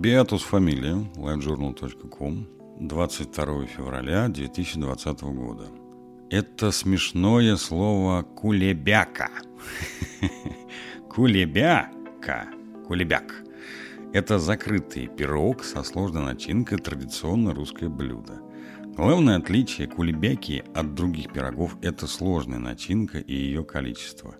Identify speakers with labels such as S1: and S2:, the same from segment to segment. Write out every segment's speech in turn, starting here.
S1: Beatus фамилия, livejournal.com, 22 февраля 2020 года. Это смешное слово «кулебяка». Кулебяка. Кулебяк. Это закрытый пирог со сложной начинкой, традиционно русское блюдо. Главное отличие кулебяки от других пирогов – это сложная начинка и ее количество.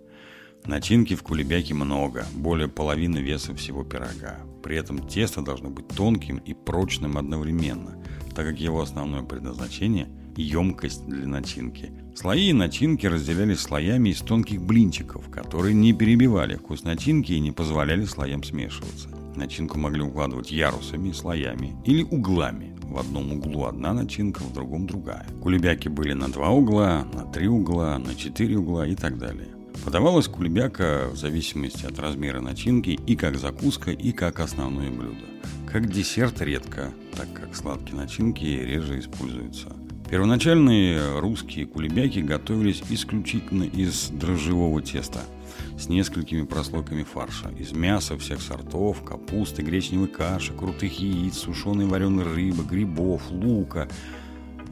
S1: Начинки в кулебяке много, более половины веса всего пирога. При этом тесто должно быть тонким и прочным одновременно, так как его основное предназначение – емкость для начинки. Слои и начинки разделялись слоями из тонких блинчиков, которые не перебивали вкус начинки и не позволяли слоям смешиваться. Начинку могли укладывать ярусами, слоями или углами. В одном углу одна начинка, в другом другая. Кулебяки были на два угла, на три угла, на четыре угла и так далее. Подавалась кулебяка в зависимости от размера начинки и как закуска, и как основное блюдо. Как десерт редко, так как сладкие начинки реже используются. Первоначальные русские кулебяки готовились исключительно из дрожжевого теста – с несколькими прослойками фарша. Из мяса всех сортов, капусты, гречневой каши, крутых яиц, сушеной вареной рыбы, грибов, лука.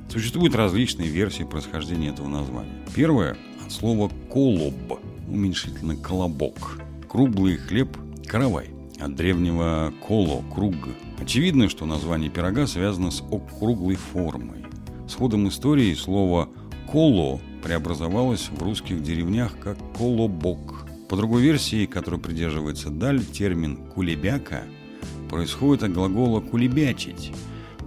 S1: Существуют различные версии происхождения этого названия. Первое от слова «колоб», уменьшительно «колобок». Круглый хлеб – каравай. От древнего «коло» – круг. Очевидно, что название пирога связано с округлой формой. С ходом истории слово «коло» преобразовалось в русских деревнях как «колобок». По другой версии, которой придерживается Даль, термин «кулебяка» происходит от глагола «кулебячить»,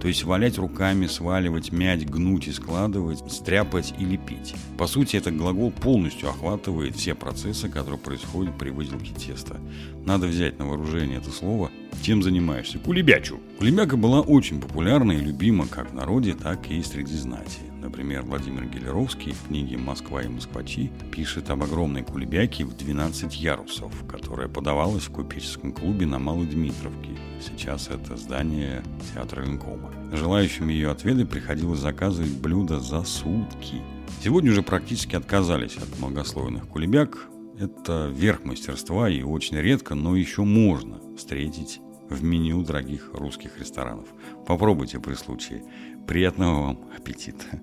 S1: то есть валять руками, сваливать, мять, гнуть и складывать, стряпать и лепить. По сути, этот глагол полностью охватывает все процессы, которые происходят при выделке теста. Надо взять на вооружение это слово. Чем занимаешься? Кулебячу. Кулебяка была очень популярна и любима как в народе, так и среди знати. Например, Владимир Гелеровский в книге «Москва и москвачи» пишет об огромной кулебяке в 12 ярусов, которая подавалась в купеческом клубе на Малой Дмитровке. Сейчас это здание театра Ленкома. Желающим ее отведать приходилось заказывать блюдо за сутки. Сегодня уже практически отказались от многослойных кулебяк. Это верх мастерства и очень редко, но еще можно встретить в меню дорогих русских ресторанов. Попробуйте при случае. Приятного вам аппетита!